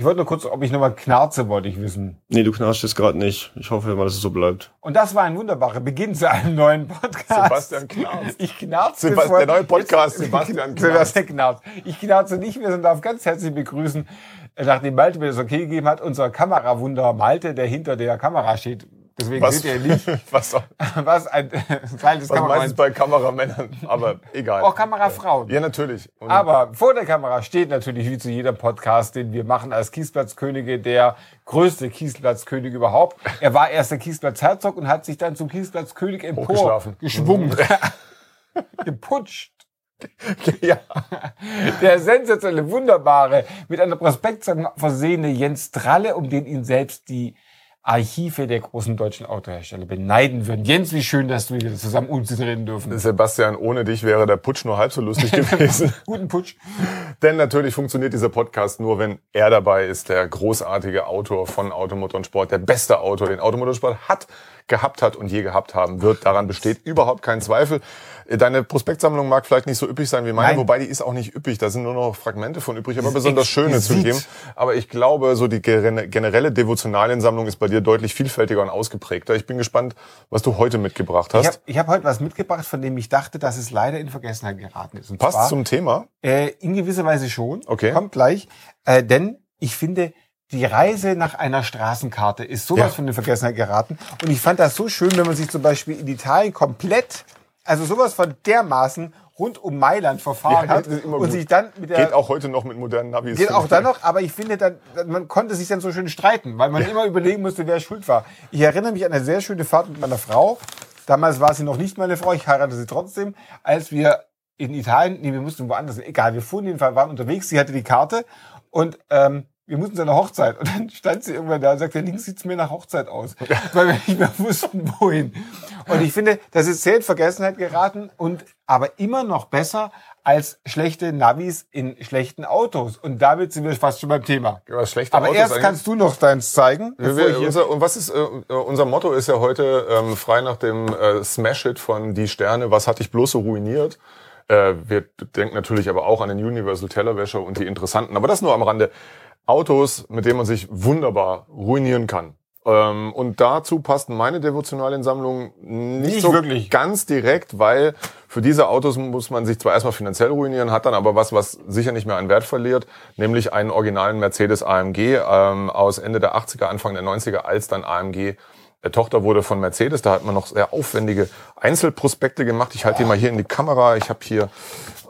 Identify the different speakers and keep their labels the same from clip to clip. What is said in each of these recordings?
Speaker 1: Ich wollte nur kurz, ob ich nochmal knarze, wollte ich wissen.
Speaker 2: Nee, du knarzt es gerade nicht. Ich hoffe mal, dass es so bleibt.
Speaker 1: Und das war ein wunderbarer Beginn zu einem neuen Podcast.
Speaker 3: Sebastian knarzt.
Speaker 1: Ich knarze.
Speaker 3: Sebast
Speaker 1: bevor-
Speaker 3: der neue Podcast,
Speaker 1: Jetzt-
Speaker 3: Sebastian knarzt.
Speaker 1: Sebastian knarzt. Ich knarze nicht mehr und darf ganz herzlich begrüßen, nachdem Malte mir das okay gegeben hat, unser Kamerawunder Malte, der hinter der Kamera steht. Deswegen
Speaker 3: Was,
Speaker 1: seht ihr nicht,
Speaker 3: was, was
Speaker 1: was ein Teil des
Speaker 3: meistens
Speaker 1: Kameramans.
Speaker 3: bei Kameramännern, aber egal.
Speaker 1: Auch Kamerafrauen.
Speaker 3: Ja, natürlich. Und
Speaker 1: Aber vor der Kamera steht natürlich wie zu jeder Podcast, den wir machen als Kiesplatzkönige, der größte Kiesplatzkönig überhaupt. Er war erst der Kiesplatzherzog und hat sich dann zum Kiesplatzkönig empor geschwungen. Geputscht.
Speaker 3: ja.
Speaker 1: Der sensationelle, wunderbare, mit einer Prospektsammlung versehene Jens Tralle, um den ihn selbst die Archive der großen deutschen Autohersteller beneiden würden. Jens, wie schön, dass wir zusammen uns reden dürfen.
Speaker 3: Sebastian, ohne dich wäre der Putsch nur halb so lustig gewesen.
Speaker 1: Guten Putsch.
Speaker 3: Denn natürlich funktioniert dieser Podcast nur, wenn er dabei ist, der großartige Autor von Automotor und Sport, der beste Autor, den Automotorsport hat, gehabt hat und je gehabt haben wird. Daran besteht überhaupt kein Zweifel. Deine Prospektsammlung mag vielleicht nicht so üppig sein wie meine,
Speaker 1: Nein.
Speaker 3: wobei die ist auch nicht üppig. Da sind nur noch Fragmente von übrig, aber besonders schöne
Speaker 1: exquisit.
Speaker 3: zugegeben. Aber ich glaube, so die gene- generelle Devotionaliensammlung ist bei dir deutlich vielfältiger und ausgeprägter. Ich bin gespannt, was du heute mitgebracht
Speaker 1: Ich habe
Speaker 3: hast.
Speaker 1: ich hab heute was mitgebracht, von dem ich dachte, dass es leider in Vergessenheit geraten ist. Und
Speaker 3: Passt
Speaker 1: zwar,
Speaker 3: zum Thema.
Speaker 1: äh, in gewisser Weise schon.
Speaker 3: Okay.
Speaker 1: Kommt gleich. Äh, denn ich finde, die Reise nach einer Straßenkarte ist sowas
Speaker 3: Ja.
Speaker 1: von in Vergessenheit geraten. Und ich fand das so schön, wenn man sich zum Beispiel in Italien komplett, also sowas von dermaßen rund um Mailand verfahren
Speaker 3: Ja,
Speaker 1: hat und sich dann mit der
Speaker 3: Geht auch heute noch mit modernen Navis.
Speaker 1: Geht auch dann noch, aber ich finde dann, man konnte sich dann so schön streiten, weil man immer überlegen musste, wer schuld war. Ich erinnere mich an eine sehr schöne Fahrt mit meiner Frau. Damals war sie noch nicht meine Frau, ich heiratete sie trotzdem, als wir in Italien, nee, wir mussten woanders, egal, wir fuhren jedenfalls, waren unterwegs, sie hatte die Karte und ähm, wir mussten zu einer Hochzeit. Und dann stand sie irgendwann da und sagte, links sieht's mir nach Hochzeit aus. Weil wir nicht mehr wussten, wohin. Und ich finde, das ist sehr in Vergessenheit geraten und aber immer noch besser als schlechte Navis in schlechten Autos. Und damit sind wir fast schon beim Thema.
Speaker 3: Was schlechte
Speaker 1: Aber
Speaker 3: Autos
Speaker 1: erst
Speaker 3: eigentlich-
Speaker 1: kannst du noch deins zeigen.
Speaker 3: Wir,
Speaker 1: hier-
Speaker 3: unser, und was ist, äh, äh, unser Motto ist ja heute ähm, frei nach dem äh, Smash-Hit von Die Sterne, was hat dich bloß so ruiniert? Äh, wir denken natürlich aber auch an den Universal Tellerwäscher und die interessanten, aber das nur am Rande. Autos, mit denen man sich wunderbar ruinieren kann. Ähm, und dazu passt meine Devotionaliensammlung nicht,
Speaker 1: Nicht
Speaker 3: so
Speaker 1: wirklich.
Speaker 3: ganz direkt, weil für diese Autos muss man sich zwar erstmal finanziell ruinieren, hat dann aber was, was sicher nicht mehr an Wert verliert, nämlich einen originalen Mercedes AMG ähm, aus Ende der 80er, Anfang der 90er, als dann AMG äh, Tochter wurde von Mercedes. Da hat man noch sehr aufwendige Einzelprospekte gemacht. Ich halte die mal hier in die Kamera. Ich habe hier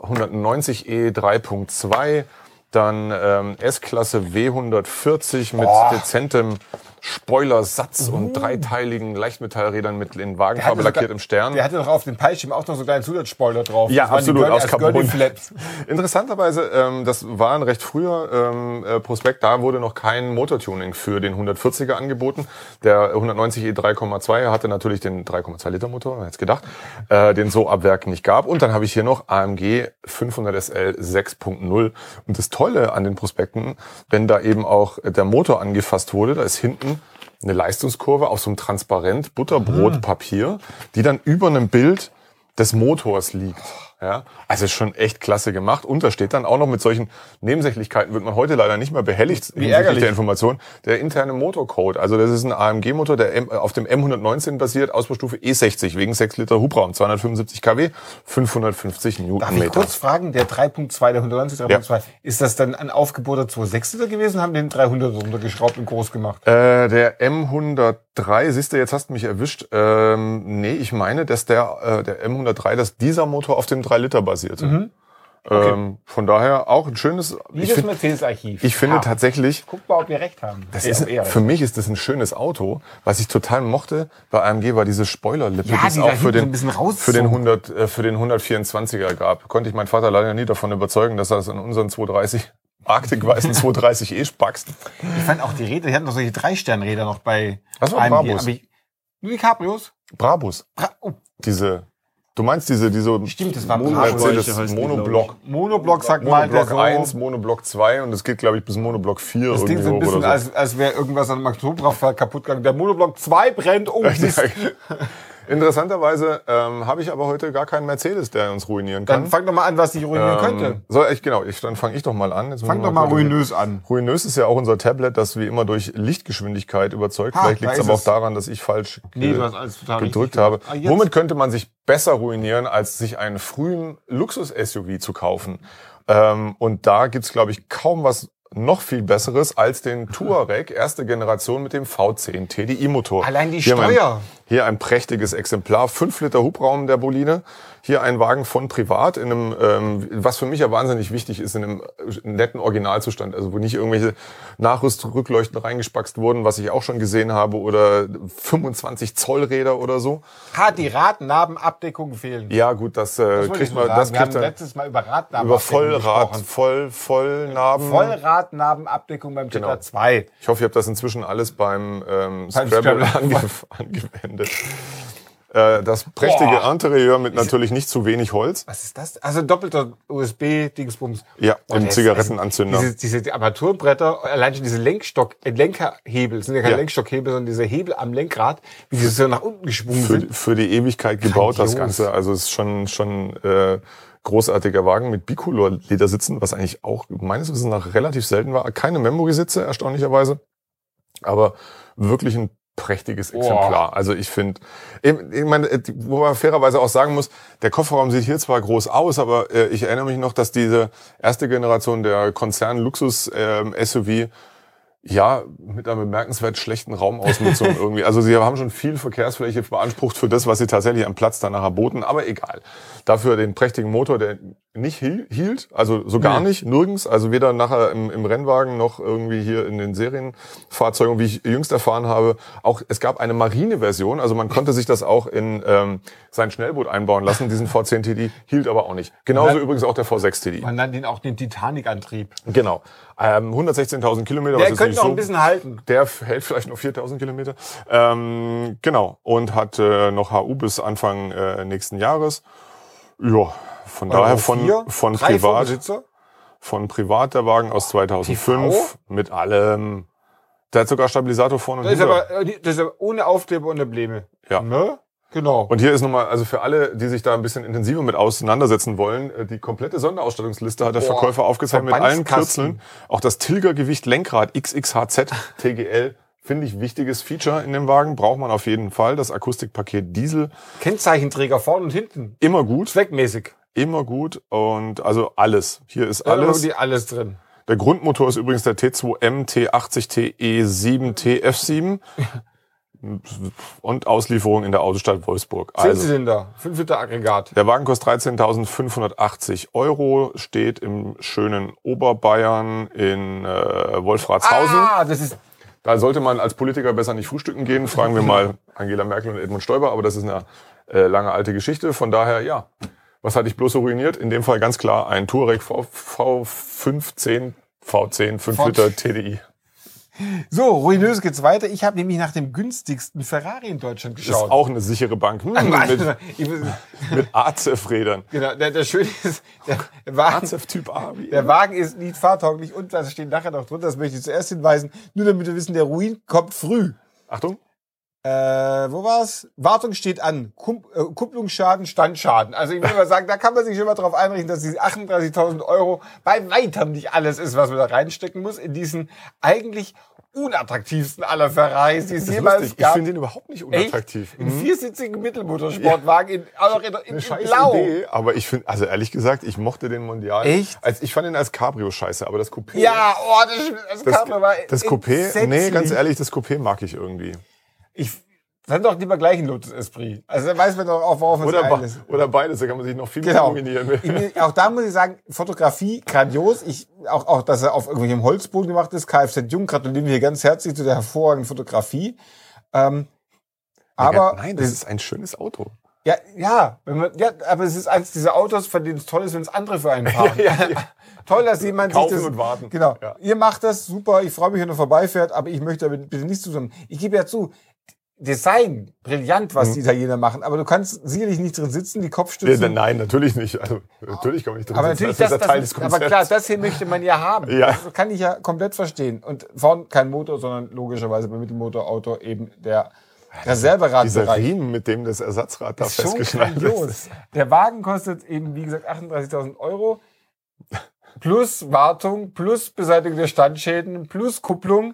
Speaker 3: 190e 3.2, dann ähm, S-Klasse W140 mit
Speaker 1: Oh.
Speaker 3: dezentem Spoilersatz und dreiteiligen Leichtmetallrädern mit in Wagenfarbe
Speaker 1: hatte sogar-
Speaker 3: lackiert im Stern.
Speaker 1: Der hatte doch auf dem Peilschirm auch noch so einen kleinen Zusatzspoiler drauf.
Speaker 3: Ja,
Speaker 1: Das
Speaker 3: absolut, aus Carbon. Interessanterweise, ähm, das war ein recht früher ähm, äh, Prospekt, da wurde noch kein Motortuning für den 140er angeboten. Der 190e 3,2 hatte natürlich den 3,2 Liter Motor, wer hätte gedacht, äh, den so ab Werk nicht gab. Und dann habe ich hier noch AMG 500 SL 6.0. Und das Tolle an den Prospekten, wenn da eben auch der Motor angefasst wurde, da ist hinten eine Leistungskurve auf so einem transparent Butterbrotpapier, die dann über einem Bild des Motors liegt. Ja, also ist schon echt klasse gemacht. Und da steht dann auch noch mit solchen Nebensächlichkeiten, wird man heute leider nicht mehr behelligt hinsichtlich
Speaker 1: ärgerlich.
Speaker 3: der Information, der interne Motorcode. Also das ist ein AMG-Motor, der M- auf dem M119 basiert, Ausbaustufe E60, wegen 6 Liter Hubraum, 275 kW, 550
Speaker 1: Darf ich
Speaker 3: Newtonmeter.
Speaker 1: kurz fragen, der 3.2, der 190 3.2, ist das dann ein aufgebohrter 2.6 Liter gewesen? Haben den 300 runtergeschraubt und groß gemacht?
Speaker 3: Äh, der M103, siehst du, jetzt hast du mich erwischt. Ähm, nee, ich meine, dass der, äh, der M103, dass dieser Motor auf dem 3 Liter basierte. Ähm, von daher auch ein schönes. Find,
Speaker 1: Mercedes-Archiv.
Speaker 3: ich finde
Speaker 1: Ja.
Speaker 3: tatsächlich,
Speaker 1: Guck mal, ob wir recht haben.
Speaker 3: das
Speaker 1: Ja,
Speaker 3: ist,
Speaker 1: recht
Speaker 3: für mich ist das ein schönes Auto. Was ich total mochte bei AMG war diese Spoilerlippe,
Speaker 1: Ja,
Speaker 3: die es auch für den,
Speaker 1: ein rauszog.
Speaker 3: für den 100, äh, für den 124er gab. Konnte ich meinen Vater leider nie davon überzeugen, dass er das in unseren 230 Arctic-weißen 230e spackst.
Speaker 1: Ich fand auch die Räder, die hatten doch solche Drei-Stern-Räder noch bei
Speaker 3: Das war
Speaker 1: AMG.
Speaker 3: Brabus.
Speaker 1: Ich, nur die Cabrios?
Speaker 3: Brabus.
Speaker 1: Bra oh,
Speaker 3: Diese, du meinst diese, diese
Speaker 1: Stimmt, das war
Speaker 3: Mon-
Speaker 1: Brabus.
Speaker 3: Mercedes Monoblock.
Speaker 1: Monoblock sagt mal, der
Speaker 3: Monoblock
Speaker 1: so,
Speaker 3: 1, Monoblock 2 und es geht, glaube ich, bis Monoblock 4
Speaker 1: das klingt so ein bisschen,
Speaker 3: so.
Speaker 1: als, als wäre irgendwas an dem Oktoberkraftwerk kaputt gegangen. Der Monoblock 2 brennt, oh Mist.
Speaker 3: Interessanterweise ähm, habe ich aber heute gar keinen Mercedes, der uns ruinieren kann.
Speaker 1: Dann fang doch mal an, was dich ruinieren könnte.
Speaker 3: Ähm, soll ich, genau, ich, dann fange ich doch mal an. Jetzt
Speaker 1: Fang doch mal
Speaker 3: kurz-
Speaker 1: ruinös an.
Speaker 3: Ruinös ist ja auch unser Tablet, das wie immer durch Lichtgeschwindigkeit überzeugt.
Speaker 1: Ha,
Speaker 3: Vielleicht liegt es aber auch
Speaker 1: es.
Speaker 3: daran, dass ich falsch
Speaker 1: Nee, du hast alles total
Speaker 3: gedrückt habe.
Speaker 1: Ah,
Speaker 3: Womit könnte man sich besser ruinieren, als sich einen frühen Luxus-SUV zu kaufen? Ähm, und da gibt's glaube ich, kaum was noch viel Besseres als den Touareg, erste Generation mit dem V10 TDI-Motor.
Speaker 1: Allein die Steuer.
Speaker 3: Hier ein prächtiges Exemplar, 5 Liter Hubraum der Boline. Hier ein Wagen von privat in einem, ähm, was für mich ja wahnsinnig wichtig ist, in einem netten Originalzustand. Also wo nicht irgendwelche Nachrüstrückleuchten reingespackst wurden, was ich auch schon gesehen habe, oder 25 Zoll Räder oder so.
Speaker 1: Ha, die Radnabenabdeckung fehlen.
Speaker 3: Ja gut, das, äh,
Speaker 1: ich
Speaker 3: kriegt man, das
Speaker 1: sagen. Wir haben
Speaker 3: kriegt
Speaker 1: letztes Mal über Radnabenabdeckung
Speaker 3: über Vollrad. Voll, Vollnarben.
Speaker 1: Vollradnabenabdeckung beim Jetta
Speaker 3: Genau.
Speaker 1: 2.
Speaker 3: Ich hoffe, ihr habt das inzwischen alles beim ähm, Scrabble
Speaker 1: Scrabble.
Speaker 3: ange angewendet. Äh, das prächtige
Speaker 1: Boah.
Speaker 3: Interieur mit natürlich nicht zu wenig Holz.
Speaker 1: Was ist das? Also doppelter USB-Dingsbums.
Speaker 3: Ja,
Speaker 1: Oh,
Speaker 3: im Zigarettenanzünder.
Speaker 1: Diese, diese Armaturenbretter, allein schon diese Lenkstock, Lenkerhebel, sind ja keine
Speaker 3: Ja.
Speaker 1: Lenkstockhebel, sondern diese Hebel am Lenkrad, wie sie so nach unten geschwungen
Speaker 3: für,
Speaker 1: sind.
Speaker 3: für die Ewigkeit gebaut, das
Speaker 1: Grandios.
Speaker 3: Ganze. Also es ist schon, schon äh, großartiger Wagen mit Bicolor-Ledersitzen, was eigentlich auch meines Wissens nach relativ selten war. Keine Memory-Sitze, erstaunlicherweise. Aber wirklich ein prächtiges Exemplar. Also ich finde, ich ich meine, äh, wo man fairerweise auch sagen muss, der Kofferraum sieht hier zwar groß aus, aber äh, ich erinnere mich noch, dass diese erste Generation der Konzern-Luxus-SUV ja, mit einer bemerkenswert schlechten Raumausnutzung irgendwie. Also sie haben schon viel Verkehrsfläche beansprucht für das, was sie tatsächlich am Platz danach boten, aber egal. Dafür den prächtigen Motor, der nicht hiel- hielt, also so gar
Speaker 1: Nee.
Speaker 3: nicht, nirgends, also weder nachher im, im Rennwagen noch irgendwie hier in den Serienfahrzeugen, wie ich jüngst erfahren habe. Auch es gab eine Marine-Version, also man konnte sich das auch in ähm, sein Schnellboot einbauen lassen, diesen V10 TD, hielt aber auch nicht. Genauso
Speaker 1: dann-
Speaker 3: übrigens auch der V6 TD.
Speaker 1: Man nennt ihn auch den Titanic-Antrieb.
Speaker 3: Genau. Ähm, 116.000 Kilometer. was
Speaker 1: Der könnte noch
Speaker 3: so
Speaker 1: ein bisschen halten.
Speaker 3: der hält vielleicht noch 4000 Kilometer. Ähm, genau. Und hat äh, noch HU bis Anfang äh, nächsten Jahres. Ja, von daher von,
Speaker 1: vier,
Speaker 3: von
Speaker 1: drei
Speaker 3: privat, von privat der Wagen aus 2005 mit allem. Der hat sogar Stabilisator vorne und
Speaker 1: Das ist, aber, äh, das ist aber ohne Aufkleber und Embleme.
Speaker 3: Ja.
Speaker 1: Ne? Genau.
Speaker 3: Und hier ist nochmal, also für alle, die sich da ein bisschen intensiver mit auseinandersetzen wollen, äh, die komplette Sonderausstattungsliste hat der
Speaker 1: Boah,
Speaker 3: Verkäufer aufgezeigt mit allen. Kürzeln. Auch das Tilgergewicht Lenkrad XXHZ TGL finde ich wichtiges Feature in dem Wagen. Braucht man auf jeden Fall. Das Akustikpaket Diesel
Speaker 1: Kennzeichenträger vorne und hinten.
Speaker 3: immer gut,
Speaker 1: Zweckmäßig.
Speaker 3: Immer gut und also alles. Hier ist
Speaker 1: Da
Speaker 3: alles.
Speaker 1: die alles drin.
Speaker 3: Der Grundmotor ist übrigens der T2M T80 TE7 TF7 und Auslieferung in der Autostadt Wolfsburg.
Speaker 1: Zehn
Speaker 3: Also
Speaker 1: Zylinder, 5 Liter Aggregat.
Speaker 3: Der Wagen kostet 13.580 Euro, steht im schönen Oberbayern in äh, Wolfratshausen.
Speaker 1: Ah, das ist
Speaker 3: Da sollte man als Politiker besser nicht frühstücken gehen. Fragen wir mal Angela Merkel und Edmund Stoiber, aber das ist eine äh, lange alte Geschichte. Von daher, ja, was hatte ich bloß so ruiniert? In dem Fall ganz klar ein Touareg v, V15, V10, 5
Speaker 1: V-
Speaker 3: Liter TDI.
Speaker 1: so, ruinös geht's weiter. Ich habe nämlich nach dem günstigsten Ferrari in Deutschland
Speaker 3: Ist
Speaker 1: geschaut.
Speaker 3: auch eine sichere Bank. Hm, mit, mit AZF-Rädern.
Speaker 1: genau, der, der Schöne ist, der Wagen,
Speaker 3: AZF Typ A.
Speaker 1: Der Wagen ist nicht fahrtauglich und da steht nachher noch drunter, das möchte ich zuerst hinweisen, nur damit wir wissen, der Ruin kommt früh.
Speaker 3: Achtung.
Speaker 1: Äh, wo war's? Wartung steht an. Kum äh, Kupplungsschaden, Standschaden. Also ich will mal sagen, da kann man sich schon mal drauf einrichten, dass diese 38.000 Euro bei weitem nicht alles ist, was man da reinstecken muss in diesen eigentlich unattraktivsten aller Ferraris, die es jemals
Speaker 3: lustig. Ich
Speaker 1: gab.
Speaker 3: finde den überhaupt nicht
Speaker 1: Echt?
Speaker 3: unattraktiv.
Speaker 1: Einen viersitzigen Mittelmotorsportwagen in, auch noch in, in, in Blau.
Speaker 3: Idee, aber ich finde, also ehrlich gesagt, ich mochte den Mondial.
Speaker 1: Echt?
Speaker 3: Als, ich fand ihn als Cabrio scheiße, aber das Coupé.
Speaker 1: Ja, oh, das, das,
Speaker 3: das,
Speaker 1: Cabrio war
Speaker 3: das Coupé, nee,
Speaker 1: entsetzlich.
Speaker 3: ganz ehrlich, das Coupé mag ich irgendwie.
Speaker 1: Ich, dann doch lieber gleich ein Lotus Esprit. Also dann weiß man doch auch, worauf man
Speaker 3: Oder,
Speaker 1: sich einlässt.
Speaker 3: oder beides, da kann man sich noch viel mehr
Speaker 1: Genau.
Speaker 3: ruinieren.
Speaker 1: Ich- Auch da muss ich sagen, Fotografie grandios. Ich, auch, auch, dass er auf irgendwelchem Holzboden gemacht ist. Kfz Jung gratulieren wir ganz herzlich zu der hervorragenden Fotografie. Ähm, aber
Speaker 3: Nein, das ist ein schönes Auto.
Speaker 1: ja, ja, man, ja, aber es ist eines dieser Autos, von denen es toll ist, wenn es andere für einen fahren.
Speaker 3: Ja, ja,
Speaker 1: Toll, dass jemand
Speaker 3: Kaufen
Speaker 1: sich das,
Speaker 3: und warten.
Speaker 1: Genau.
Speaker 3: Ja.
Speaker 1: Ihr macht das super. Ich freue mich, wenn ihr vorbeifährt, aber ich möchte damit bitte nicht zusammen. Ich gebe ja zu. Design, brillant,
Speaker 3: Mhm.
Speaker 1: was die Italiener machen, aber du kannst sicherlich nicht drin sitzen, die
Speaker 3: Ja,
Speaker 1: Kopfstützen.
Speaker 3: nein, natürlich nicht. Also, natürlich kann nicht drin
Speaker 1: Aber
Speaker 3: sitzen.
Speaker 1: natürlich,
Speaker 3: das
Speaker 1: das,
Speaker 3: ist Teil des
Speaker 1: das, aber klar, das hier möchte man ja haben.
Speaker 3: Ja.
Speaker 1: Das kann ich ja komplett verstehen. Und vorne kein Motor, sondern logischerweise beim Mittelmotorauto eben der
Speaker 3: Dieser
Speaker 1: Reserveradbereich.
Speaker 3: Riemen, mit dem das Ersatzrad da
Speaker 1: ist
Speaker 3: festgeschnallt ist.
Speaker 1: Der Wagen kostet eben, wie gesagt, 38.000 Euro. Plus Wartung, plus Beseitigung der Standschäden, plus Kupplung.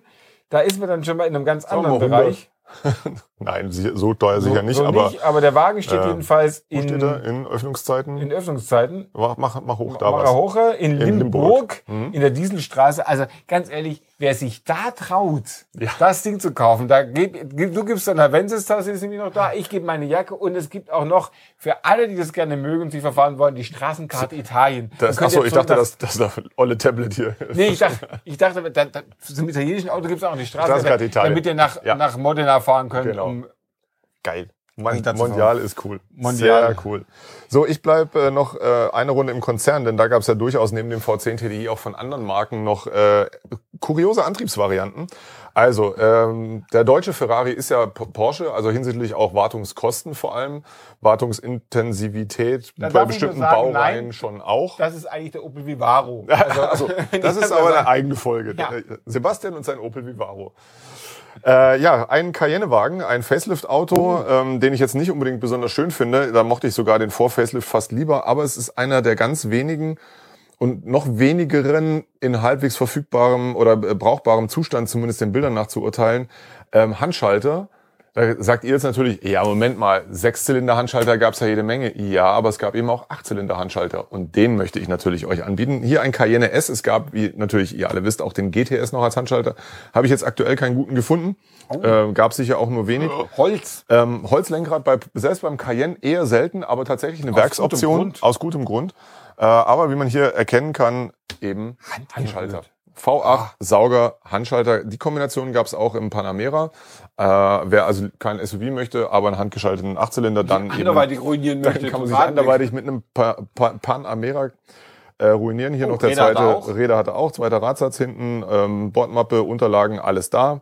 Speaker 1: Da ist man dann schon mal in einem ganz anderen
Speaker 3: wir 100.
Speaker 1: Bereich.
Speaker 3: Nein, so teuer sicher nicht,
Speaker 1: so
Speaker 3: aber
Speaker 1: nicht, aber der Wagen steht
Speaker 3: äh,
Speaker 1: jedenfalls
Speaker 3: wo steht
Speaker 1: in,
Speaker 3: In Öffnungszeiten?
Speaker 1: in Öffnungszeiten.
Speaker 3: mach, mach, mach hoch da
Speaker 1: Mara
Speaker 3: was.
Speaker 1: Hoche in,
Speaker 3: In
Speaker 1: Limburg,
Speaker 3: Limburg. Mhm.
Speaker 1: in der Dieselstraße. Also ganz ehrlich, wer sich da traut,
Speaker 3: Ja.
Speaker 1: das Ding zu kaufen, da gib- du gibst deine Avensis-Tasse, ist nämlich noch da, ich gebe meine Jacke und es gibt auch noch für alle, die das gerne mögen und sich verfahren wollen, die Straßenkarte Italien.
Speaker 3: Das, achso, ich dachte, das, das ist das olle Tablet hier.
Speaker 1: Nee, ich dachte, ich dachte da, da, zum italienischen Auto gibt es auch noch die Straßenkarte,
Speaker 3: Straßenkarte Italien.
Speaker 1: damit ihr nach,
Speaker 3: Ja.
Speaker 1: nach Modena fahren könnt.
Speaker 3: Genau.
Speaker 1: Um,
Speaker 3: Geil. Mon Mondial ist cool.
Speaker 1: Mondial.
Speaker 3: Sehr cool. So, ich bleib äh, noch äh, eine Runde im Konzern, denn da gab es ja durchaus neben dem V10 TDI auch von anderen Marken noch äh, kuriose Antriebsvarianten. Also, ähm, der deutsche Ferrari ist ja Porsche, also hinsichtlich auch Wartungskosten vor allem, Wartungsintensivität
Speaker 1: Da
Speaker 3: bei bestimmten
Speaker 1: sagen,
Speaker 3: Baureihen
Speaker 1: nein.
Speaker 3: schon auch.
Speaker 1: das ist eigentlich der Opel Vivaro.
Speaker 3: Also,
Speaker 1: Also,
Speaker 3: das ist aber eine eigene Folge.
Speaker 1: Ja.
Speaker 3: Äh, Sebastian und sein Opel Vivaro. Äh, ja, ein Cayenne-Wagen, ein Facelift-Auto, ähm, den ich jetzt nicht unbedingt besonders schön finde. Da mochte ich sogar den Vor-Facelift fast lieber, aber es ist einer der ganz wenigen und noch wenigeren in halbwegs verfügbarem oder äh, brauchbarem Zustand, zumindest den Bildern nach zu urteilen, ähm, Handschalter. Da sagt ihr jetzt natürlich, ja, Moment mal, Sechszylinder-Handschalter gab es ja jede Menge. Ja, aber es gab eben auch Achtzylinder-Handschalter. Und den möchte ich natürlich euch anbieten. Hier ein Cayenne S. Es gab, wie natürlich ihr alle wisst, auch den GTS noch als Handschalter. Habe ich jetzt aktuell keinen guten gefunden. Äh, gab sicher auch nur wenig.
Speaker 1: Holz.
Speaker 3: Ähm, Holzlenkrad bei, selbst beim Cayenne eher selten, aber tatsächlich eine
Speaker 1: Aus
Speaker 3: Werksoption
Speaker 1: gutem
Speaker 3: aus gutem Grund. Äh, aber wie man hier erkennen kann, eben Handschalter. V8, Sauger, Handschalter. Die Kombination gab es auch im Panamera. Äh, wer also kein SUV möchte, aber einen handgeschalteten Achtzylinder, dann eben,
Speaker 1: Anderweitig ruinieren
Speaker 3: dann
Speaker 1: möchte.
Speaker 3: kann man sich anderweitig mit einem pa pa Panamera äh, ruinieren. Hier
Speaker 1: Oh,
Speaker 3: noch der
Speaker 1: Räder er
Speaker 3: zweite
Speaker 1: auch.
Speaker 3: Räder hat er auch, zweiter Radsatz hinten, ähm, Bordmappe, Unterlagen, alles da.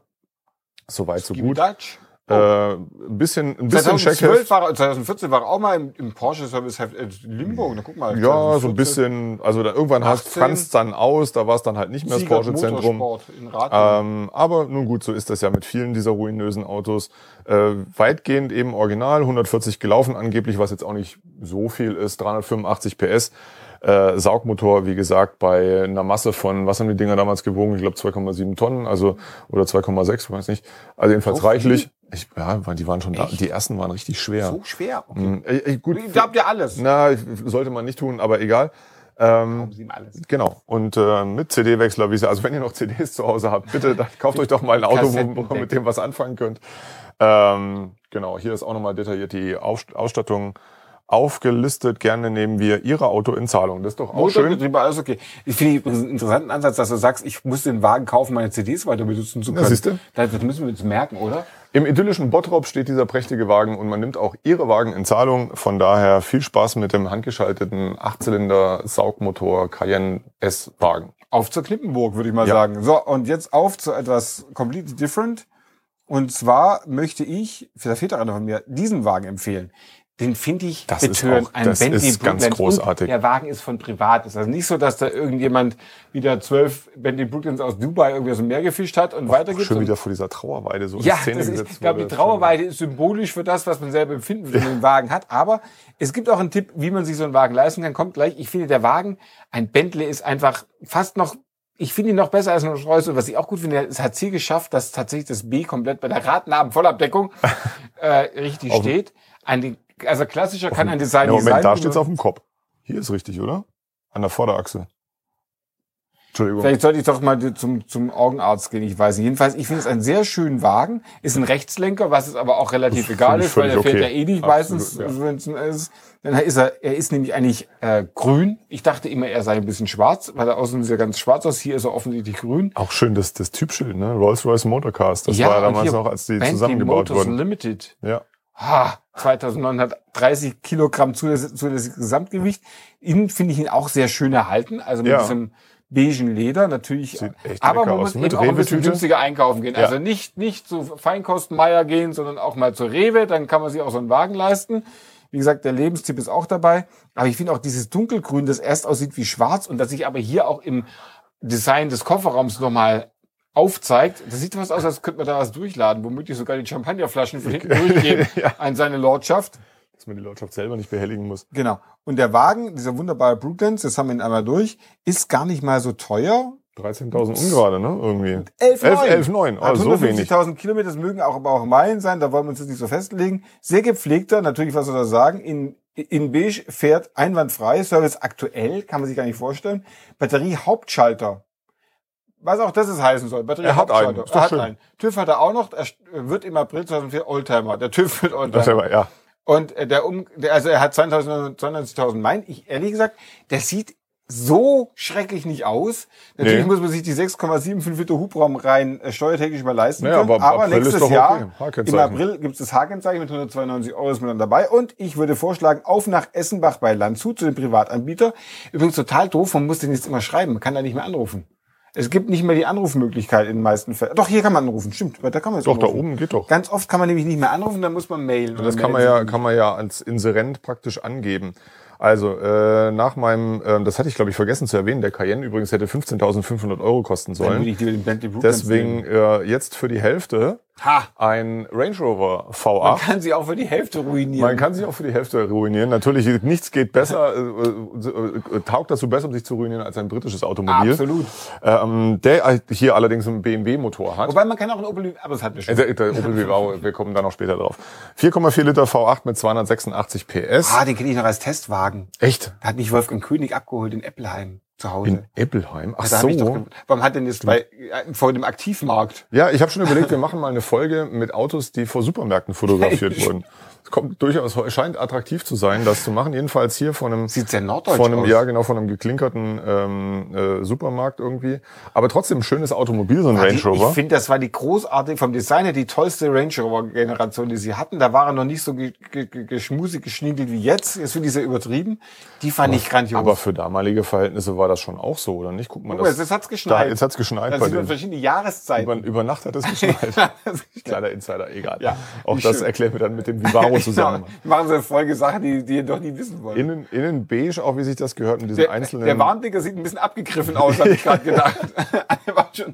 Speaker 3: Soweit so gut.
Speaker 1: Dutch.
Speaker 3: Äh, ein bisschen, ein bisschen
Speaker 1: 2012
Speaker 3: Checkheft.
Speaker 1: war, er- 2014 war er auch mal im, im Porsche Service Heft äh, Limburg. Na, guck mal.
Speaker 3: Ja, so
Speaker 1: 2014
Speaker 3: ein bisschen, also da irgendwann
Speaker 1: 18.
Speaker 3: franz es dann aus, da war es dann halt nicht mehr das Porsche-Zentrum.
Speaker 1: Motorsport in Ratingen.
Speaker 3: Ähm, aber nun gut, so ist das ja mit vielen dieser ruinösen Autos. Äh, weitgehend eben original, 140 gelaufen angeblich, was jetzt auch nicht so viel ist, 385 PS. Äh, Saugmotor, wie gesagt, bei einer Masse von, was haben die Dinger damals gewogen? Ich glaube 2,7 Tonnen, also oder 2,6, weiß nicht. Also jedenfalls
Speaker 1: So
Speaker 3: reichlich. Ich, ja, die waren schon da, die ersten waren richtig schwer.
Speaker 1: so schwer. Okay.
Speaker 3: Hm, äh, äh, gut,
Speaker 1: Da habt ihr alles.
Speaker 3: na, sollte man nicht tun, aber egal. Ähm. Genau. Und äh, mit CD-Wechsler, wie sie, also wenn ihr noch CDs zu Hause habt, bitte dann kauft euch doch mal ein Auto, wo, ihr mit dem was anfangen könnt. Ähm, genau, hier ist auch nochmal detailliert die Ausstattung aufgelistet. Gerne nehmen wir Ihre Auto in Zahlung. Das ist doch auch schön.
Speaker 1: Alles okay. Ich finde übrigens einen interessanten Ansatz, dass du sagst, ich muss den Wagen kaufen, meine CDs weiter benutzen zu können.
Speaker 3: siehste.
Speaker 1: Das das müssen wir uns merken, oder?
Speaker 3: Im idyllischen Bottrop steht dieser prächtige Wagen und man nimmt auch Ihre Wagen in Zahlung. Von daher viel Spaß mit dem handgeschalteten Achtzylinder Saugmotor Cayenne S-Wagen.
Speaker 1: Auf zur Klippenburg, würde ich mal
Speaker 3: Ja.
Speaker 1: sagen. So, und jetzt auf zu etwas completely different. Und zwar möchte ich, für der Väter von mir, diesen Wagen empfehlen. Den finde ich
Speaker 3: Das ist
Speaker 1: betörend.
Speaker 3: auch- das ist ganz
Speaker 1: Brooklands.
Speaker 3: großartig.
Speaker 1: Und der Wagen ist von privat. ist also nicht so, dass da irgendjemand wieder zwölf Bentley Brooklands aus Dubai irgendwie aus dem Meer gefischt hat und weitergibt.
Speaker 3: Schön
Speaker 1: Und-
Speaker 3: wieder vor dieser Trauerweide so
Speaker 1: ja,
Speaker 3: Szene
Speaker 1: das ist, ich glaube, die. Trauerweide ist symbolisch für das, was man selber empfinden, wenn man den Wagen hat. Aber es gibt auch einen Tipp, wie man sich so einen Wagen leisten kann. Kommt gleich. Ich finde, der Wagen, ein Bentley ist einfach fast noch, ich finde ihn noch besser als ein Rolls-Royce. Und was ich auch gut finde, es hat sie geschafft, dass tatsächlich das B komplett bei der Radnabenvollabdeckung äh, richtig steht. Ein, also klassischer kann ein Design
Speaker 3: Ja, Moment,
Speaker 1: sein.
Speaker 3: da steht's auf dem Kopf. Hier ist richtig, oder? An der Vorderachse. Entschuldigung.
Speaker 1: Vielleicht sollte ich doch mal zum, zum Augenarzt gehen, ich weiß nicht. Jedenfalls, ich finde es einen sehr schönen Wagen. Ist ein Rechtslenker, was es aber auch relativ
Speaker 3: Das
Speaker 1: egal ist, weil der fährt ja
Speaker 3: okay.
Speaker 1: eh nicht
Speaker 3: Absolut,
Speaker 1: meistens,
Speaker 3: ja.
Speaker 1: wenn es ist. Dann ist er, er ist nämlich eigentlich äh, grün. Ich dachte immer, er sei ein bisschen schwarz, weil er außen sieht er ganz schwarz aus. Hier ist er offensichtlich grün.
Speaker 3: Auch schön das, das Typschild, ne? Rolls-Royce Motorcars. Das war ja damals
Speaker 1: hier
Speaker 3: noch, als die
Speaker 1: Bentley
Speaker 3: zusammengebaut
Speaker 1: Motors
Speaker 3: wurden.
Speaker 1: Limited.
Speaker 3: Ja.
Speaker 1: Ha, 2930 Kilogramm zuläss- zulässiges Gesamtgewicht. Innen finde ich ihn auch sehr schön erhalten. Also mit
Speaker 3: Ja.
Speaker 1: diesem beigen Leder natürlich. Aber man muss
Speaker 3: Mit
Speaker 1: eben auch ein bisschen günstiger einkaufen gehen.
Speaker 3: Ja.
Speaker 1: Also nicht, nicht zu Feinkostenmeier gehen, sondern auch mal zur Rewe. Dann kann man sich auch so einen Wagen leisten. Wie gesagt, der Lebenstipp ist auch dabei. Aber ich finde auch dieses Dunkelgrün, das erst aussieht wie schwarz und das sich aber hier auch im Design des Kofferraums nochmal aufzeigt. Das sieht was aus, als könnte man da was durchladen, womöglich sogar die Champagnerflaschen von hinten durchgehen an seine Lordschaft.
Speaker 3: Dass man die Lordschaft selber nicht behelligen muss.
Speaker 1: Genau. Und der Wagen, dieser wunderbare Brooklands, das haben wir ihn einmal durch, ist gar nicht mal so teuer.
Speaker 3: 13.000 ungerade, ne? Irgendwie.
Speaker 1: 11,9.
Speaker 3: 11, 11,9.
Speaker 1: Hat
Speaker 3: Also so wenig.
Speaker 1: 150.000 Kilometer, das mögen auch, aber auch Meilen sein, da wollen wir uns jetzt nicht so festlegen. Sehr gepflegter, natürlich, was soll er sagen, in, in Beige fährt einwandfrei, Service aktuell, kann man sich gar nicht vorstellen. Batterie Hauptschalter. Was auch das es heißen soll. Batterie
Speaker 3: Er hat einen.
Speaker 1: Er hat
Speaker 3: schön.
Speaker 1: einen. TÜV hat er auch noch, er wird im April 2004 Oldtimer. Der TÜV wird Oldtimer.
Speaker 3: Das aber, ja.
Speaker 1: Und äh, der um, der, also er hat 92.000 92.000 Meilen. Ich ehrlich gesagt, der sieht so schrecklich nicht aus. Natürlich
Speaker 3: Nee.
Speaker 1: muss man sich die 6,75 Liter Hubraum rein äh, steuertechnisch mal leisten
Speaker 3: Naja,
Speaker 1: können.
Speaker 3: aber
Speaker 1: Aber, nächstes
Speaker 3: doch okay.
Speaker 1: Jahr, im. April gibt es das H-Kennzeichen mit 192 Euro ist man dann dabei. Und ich würde vorschlagen, auf nach Essenbach bei Landshut zu dem Privatanbieter. Übrigens total doof, man muss den jetzt immer schreiben. Man kann da nicht mehr anrufen. Es gibt nicht mehr die Anrufmöglichkeit in den meisten Fällen. Doch, hier kann man anrufen, stimmt. Da kann man jetzt
Speaker 3: Doch, da
Speaker 1: anrufen.
Speaker 3: oben geht doch.
Speaker 1: Ganz oft kann man nämlich nicht mehr anrufen, dann muss man mailen.
Speaker 3: Das kann man ja, kann man ja als Inserent praktisch angeben. Also äh, nach meinem, ähm, das hatte ich glaube ich vergessen zu erwähnen, der Cayenne übrigens hätte 15.500 Euro kosten sollen. Deswegen äh, jetzt für die Hälfte
Speaker 1: Ha!
Speaker 3: ein Range Rover
Speaker 1: Man
Speaker 3: V8.
Speaker 1: kann sie auch für die Hälfte ruinieren.
Speaker 3: Man kann sich auch für die Hälfte ruinieren. Natürlich, nichts geht besser, äh, äh, äh, taugt dazu besser, um sich zu ruinieren, als ein britisches Automobil.
Speaker 1: Absolut.
Speaker 3: Ähm, der hier allerdings einen BMW-Motor hat.
Speaker 1: Wobei man kann auch einen Opel, aber das hatten wir
Speaker 3: Äh. Der, der Opel Vivaro, wir kommen da noch später drauf. 4,4 Liter V8 mit 286 PS.
Speaker 1: Ah, den kenne ich noch als Testwagen.
Speaker 3: Echt?
Speaker 1: Da hat mich Wolfgang König abgeholt in Eppelheim zu Hause.
Speaker 3: In Eppelheim? Ach
Speaker 1: da hab ich doch,
Speaker 3: so.
Speaker 1: ge- warum hat denn das bei, äh, vor dem Aktivmarkt?
Speaker 3: Ja, ich habe schon überlegt, wir machen mal eine Folge mit Autos, die vor Supermärkten fotografiert
Speaker 1: Ja,
Speaker 3: wurden. Es kommt durchaus, scheint attraktiv zu sein, das zu machen. Jedenfalls hier von einem,
Speaker 1: Sieht sehr norddeutsch
Speaker 3: von einem,
Speaker 1: aus.
Speaker 3: ja genau, von einem geklinkerten ähm, äh, Supermarkt irgendwie. Aber trotzdem ein schönes Automobil, so ein Range Rover.
Speaker 1: Ich finde, das war die großartige, vom Design her die tollste Range Rover Generation, die sie hatten. Da war er noch nicht so ge ge ge geschmusig, geschniegelt wie jetzt. Jetzt finde ich sehr übertrieben. Die fand ich grandios.
Speaker 3: Aber für damalige Verhältnisse war das schon auch so, oder nicht? Guck mal,
Speaker 1: Guck mal, jetzt hat's geschneit.
Speaker 3: Da, jetzt hat's geschneit
Speaker 1: da
Speaker 3: bei
Speaker 1: sieht man verschiedene Jahreszeiten.
Speaker 3: Über, über Nacht hat es geschneit. Kleiner Insider, egal.
Speaker 1: Ja,
Speaker 3: Auch das
Speaker 1: schön.
Speaker 3: erklären wir dann mit dem Vivaro zusammen.
Speaker 1: Genau. Machen sie eine Folge Sachen, die, die ihr doch nie wissen wollt.
Speaker 3: Innen, innen beige, auch wie sich das gehört, mit diesen
Speaker 1: Der,
Speaker 3: einzelnen.
Speaker 1: der Warnblicker sieht ein bisschen abgegriffen aus, habe ich gerade gedacht. war schon,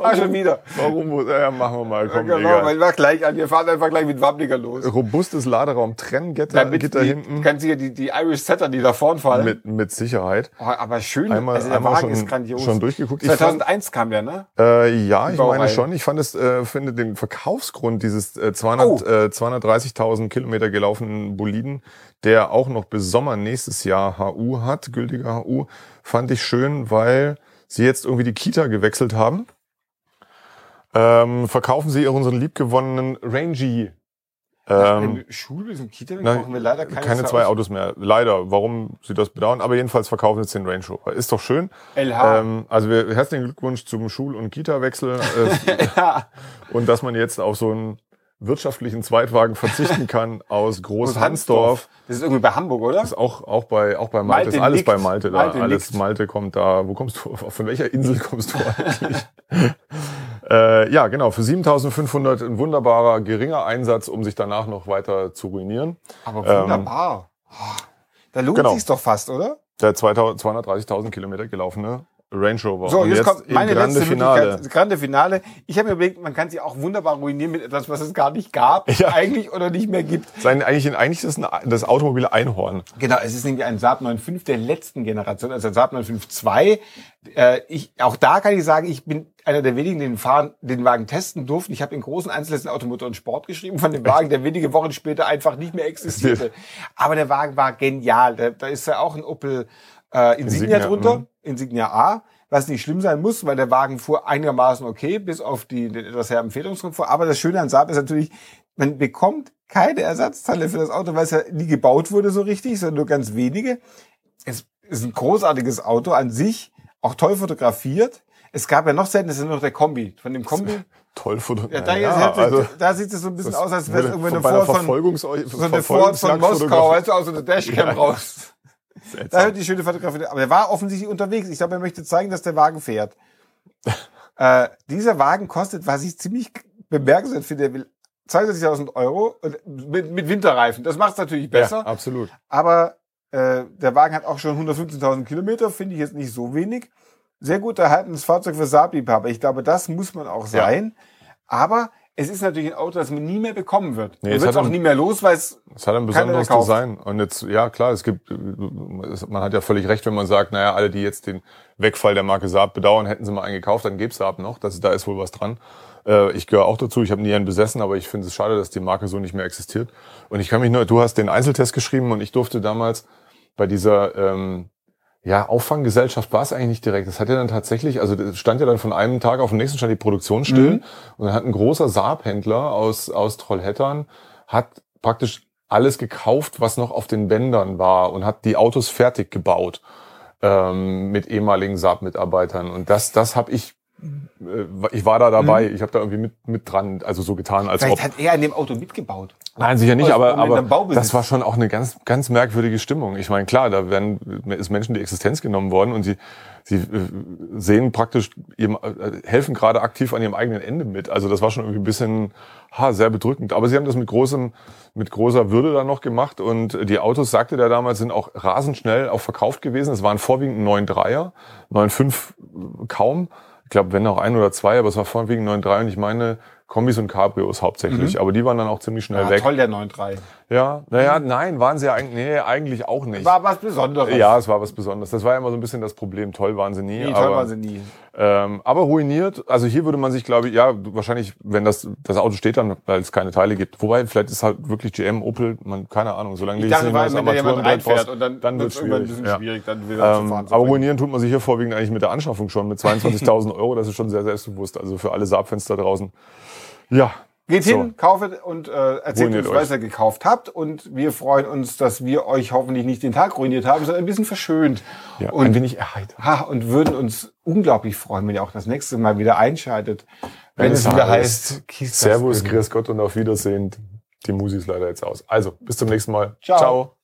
Speaker 1: war schon wieder.
Speaker 3: Warum? muss- Ja, machen wir mal, komm,
Speaker 1: genau, weil wir gleich an. Wir fahren einfach gleich mit Warnblicker los.
Speaker 3: Robustes Laderaum, Trenngitter Gitter
Speaker 1: die,
Speaker 3: hinten.
Speaker 1: Ganz sicher die, die Irish Setter, die da vorn fallen.
Speaker 3: Mit, mit Sicherheit.
Speaker 1: oh, aber schön.
Speaker 3: Einmal-
Speaker 1: also der
Speaker 3: einmal
Speaker 1: Wagen
Speaker 3: schon-
Speaker 1: ist grandios.
Speaker 3: schon durchgeguckt. Ich
Speaker 1: 2001 kam der, ne?
Speaker 3: Äh, ja, ich meine schon. Ich fand es, äh, finde den Verkaufsgrund dieses äh, 200,
Speaker 1: Oh.
Speaker 3: äh, 230.000 Kilometer gelaufenen Boliden, der auch noch bis Sommer nächstes Jahr HU hat, gültiger HU, fand ich schön, weil sie jetzt irgendwie die Kita gewechselt haben. Ähm, verkaufen sie unseren liebgewonnenen Rangy. Ähm,
Speaker 1: im Kita
Speaker 3: na,
Speaker 1: brauchen wir leider keine,
Speaker 3: keine zwei Autos mehr. Leider. Warum sie das bedauern. Aber jedenfalls verkaufen sie jetzt den Range Rover. Ist doch schön.
Speaker 1: LH.
Speaker 3: Ähm, also wir, herzlichen Glückwunsch zum Schul- und Kita-Wechsel. Äh,
Speaker 1: ja.
Speaker 3: und dass man jetzt auf so einen wirtschaftlichen Zweitwagen verzichten kann aus
Speaker 1: Groß
Speaker 3: Groß-Hansdorf.
Speaker 1: Das ist irgendwie bei Hamburg, oder?
Speaker 3: Ist auch, auch bei, auch bei Malte,
Speaker 1: Malte
Speaker 3: ist alles
Speaker 1: nickt.
Speaker 3: bei Malte da.
Speaker 1: Malte
Speaker 3: alles
Speaker 1: nickt.
Speaker 3: Malte kommt da. Wo kommst du, von welcher Insel kommst du eigentlich? äh, ja, genau. Für 7500 ein wunderbarer, geringer Einsatz, um sich danach noch weiter zu ruinieren.
Speaker 1: Aber
Speaker 3: Ähm,
Speaker 1: wunderbar. Da lohnt
Speaker 3: genau.
Speaker 1: sich's doch fast, oder?
Speaker 3: Der 2000 230.000 Kilometer gelaufene Range Rover.
Speaker 1: So,
Speaker 3: Und
Speaker 1: jetzt, kommt meine
Speaker 3: Grande
Speaker 1: letzte
Speaker 3: Finale.
Speaker 1: Grande Finale. Ich habe mir überlegt, man kann sie auch wunderbar ruinieren mit etwas, was es gar nicht gab,
Speaker 3: Ja.
Speaker 1: eigentlich oder nicht mehr gibt.
Speaker 3: Sein, eigentlich, eigentlich ist das, ein, das automobile Einhorn.
Speaker 1: Genau, es ist nämlich ein Saab 9.5 der letzten Generation, also ein Saab 9.5 Äh, ich, auch da kann ich sagen, ich bin einer der wenigen, den, Fahren, den Wagen testen durften. Ich habe in großen Einzelheiten Automotor und Sport geschrieben von dem Wagen, der wenige Wochen später einfach nicht mehr existierte. Aber der Wagen war genial. Da, da ist ja auch ein Opel äh, Insignia,
Speaker 3: Insignia,
Speaker 1: drunter,
Speaker 3: mhm.
Speaker 1: Insignia A, was nicht schlimm sein muss, weil der Wagen fuhr einigermaßen okay, bis auf die, den etwas herben Federungskomfort. Aber das Schöne an Saab ist natürlich, man bekommt keine Ersatzteile für das Auto, weil es ja nie gebaut wurde so richtig, sondern nur ganz wenige. Es ist ein großartiges Auto an sich, auch toll fotografiert. Es gab ja noch selten, das ist nur noch der Kombi. Von dem Kombi,
Speaker 3: Toll fotografiert.
Speaker 1: ja, da,
Speaker 3: Ja, also,
Speaker 1: da sieht es so ein bisschen aus, als wäre es irgendwie eine Ford von, so eine Ford von Moskau, weißt du, aus so einer Dashcam
Speaker 3: Ja.
Speaker 1: raus. Da hört die schöne Fotografie. Aber er war offensichtlich unterwegs. Ich glaube, er möchte zeigen, dass der Wagen fährt. äh, dieser Wagen kostet, was ich ziemlich bemerkenswert finde, der will 22.000 Euro mit, mit Winterreifen. Das macht es natürlich besser.
Speaker 3: Ja, absolut.
Speaker 1: Aber äh, der Wagen hat auch schon 115.000 Kilometer, finde ich jetzt nicht so wenig. sehr gut erhaltenes Fahrzeug für Saab-Liebhaber. Ich glaube, das muss man auch sein. Aber es ist natürlich ein Auto, das man nie mehr bekommen wird.
Speaker 3: Nee,
Speaker 1: man
Speaker 3: es
Speaker 1: wird auch
Speaker 3: ein-
Speaker 1: nie mehr los, weil es
Speaker 3: Es hat ein besonderes. Design. Und jetzt, ja klar, es gibt, man hat ja völlig recht, wenn man sagt, naja, alle, die jetzt den Wegfall der Marke Saab bedauern, hätten sie mal einen gekauft, dann gäbe Saab noch. Das, da ist wohl was dran. Äh, ich gehöre auch dazu, ich habe nie einen besessen, aber ich finde es schade, dass die Marke so nicht mehr existiert. Und ich kann mich nur, du hast den Einzeltest geschrieben und ich durfte damals bei dieser ähm, ja, Auffanggesellschaft war es eigentlich nicht direkt. Das hat ja dann tatsächlich, also das stand ja dann von einem Tag auf den nächsten stand die Produktion still
Speaker 1: Mhm.
Speaker 3: und dann hat ein großer Saab-Händler aus, aus Trollhättern hat praktisch alles gekauft, was noch auf den Bändern war und hat die Autos fertig gebaut ähm, mit ehemaligen Saab-Mitarbeitern. Und das, das habe ich, ich war da dabei, ich habe da irgendwie mit, mit dran, also so getan, als ob.
Speaker 1: Mhm. vielleicht hat er an dem Auto mitgebaut.
Speaker 3: Nein, sicher nicht,
Speaker 1: Aus-
Speaker 3: aber, aber das war schon auch eine ganz, ganz merkwürdige Stimmung. Ich meine, klar, da werden, ist Menschen die Existenz genommen worden und sie, sie äh, sehen praktisch, ihrem, äh, helfen gerade aktiv an ihrem eigenen Ende mit. Also das war schon irgendwie ein bisschen, ha, sehr bedrückend. Aber sie haben das mit großem, mit großer Würde dann noch gemacht und die Autos, sagte der damals, sind auch rasend schnell auch verkauft gewesen. Es waren vorwiegend 9.3er, 9.5 kaum. Ich glaube, wenn auch ein oder zwei, aber es war vorwiegend 9.3 und ich meine Kombis und Cabrios hauptsächlich. Aber die waren dann auch ziemlich schnell
Speaker 1: Ja,
Speaker 3: weg.
Speaker 1: toll, der 9.3.
Speaker 3: Ja, naja, nein, waren sie ja eigentlich, nee, eigentlich auch nicht.
Speaker 1: War was Besonderes.
Speaker 3: ja, es war was Besonderes. Das war ja immer so ein bisschen das Problem. Toll waren sie nie.
Speaker 1: Nee, toll
Speaker 3: aber,
Speaker 1: war sie nie.
Speaker 3: Ähm, aber ruiniert. Also hier würde man sich, glaube ich, ja, wahrscheinlich, wenn das, das Auto steht dann, weil es keine Teile gibt. Wobei, vielleicht ist halt wirklich GM, Opel, man, keine Ahnung, solange
Speaker 1: Ich
Speaker 3: die
Speaker 1: dachte,
Speaker 3: nicht mehr
Speaker 1: weil wenn da jemand reinfährt und dann,
Speaker 3: dann wird
Speaker 1: irgendwann ein
Speaker 3: schwierig.
Speaker 1: bisschen
Speaker 3: ja.
Speaker 1: schwierig, dann wieder zu
Speaker 3: Ähm,
Speaker 1: fahren zu
Speaker 3: aber ruinieren tut man sich hier vorwiegend eigentlich mit der Anschaffung schon, mit 22.000 Euro. Das ist schon sehr selbstbewusst. Also für alle Saab-Fans da draußen. Ja.
Speaker 1: Geht
Speaker 3: So.
Speaker 1: hin, kaufet und äh, erzählt
Speaker 3: Ruiniert
Speaker 1: uns,
Speaker 3: euch.
Speaker 1: was ihr gekauft habt. Und wir freuen uns, dass wir euch hoffentlich nicht den Tag ruiniert haben, sondern ein bisschen verschönt.
Speaker 3: ja
Speaker 1: und,
Speaker 3: ein wenig erheitert.
Speaker 1: ha, und würden uns unglaublich freuen, wenn ihr auch das nächste Mal wieder einschaltet. Wenn, es wieder heißt,
Speaker 3: Servus. Grüß Gott und auf Wiedersehen. Die Musi ist leider jetzt aus. Also, bis zum nächsten Mal.
Speaker 1: Ciao.
Speaker 3: Ciao.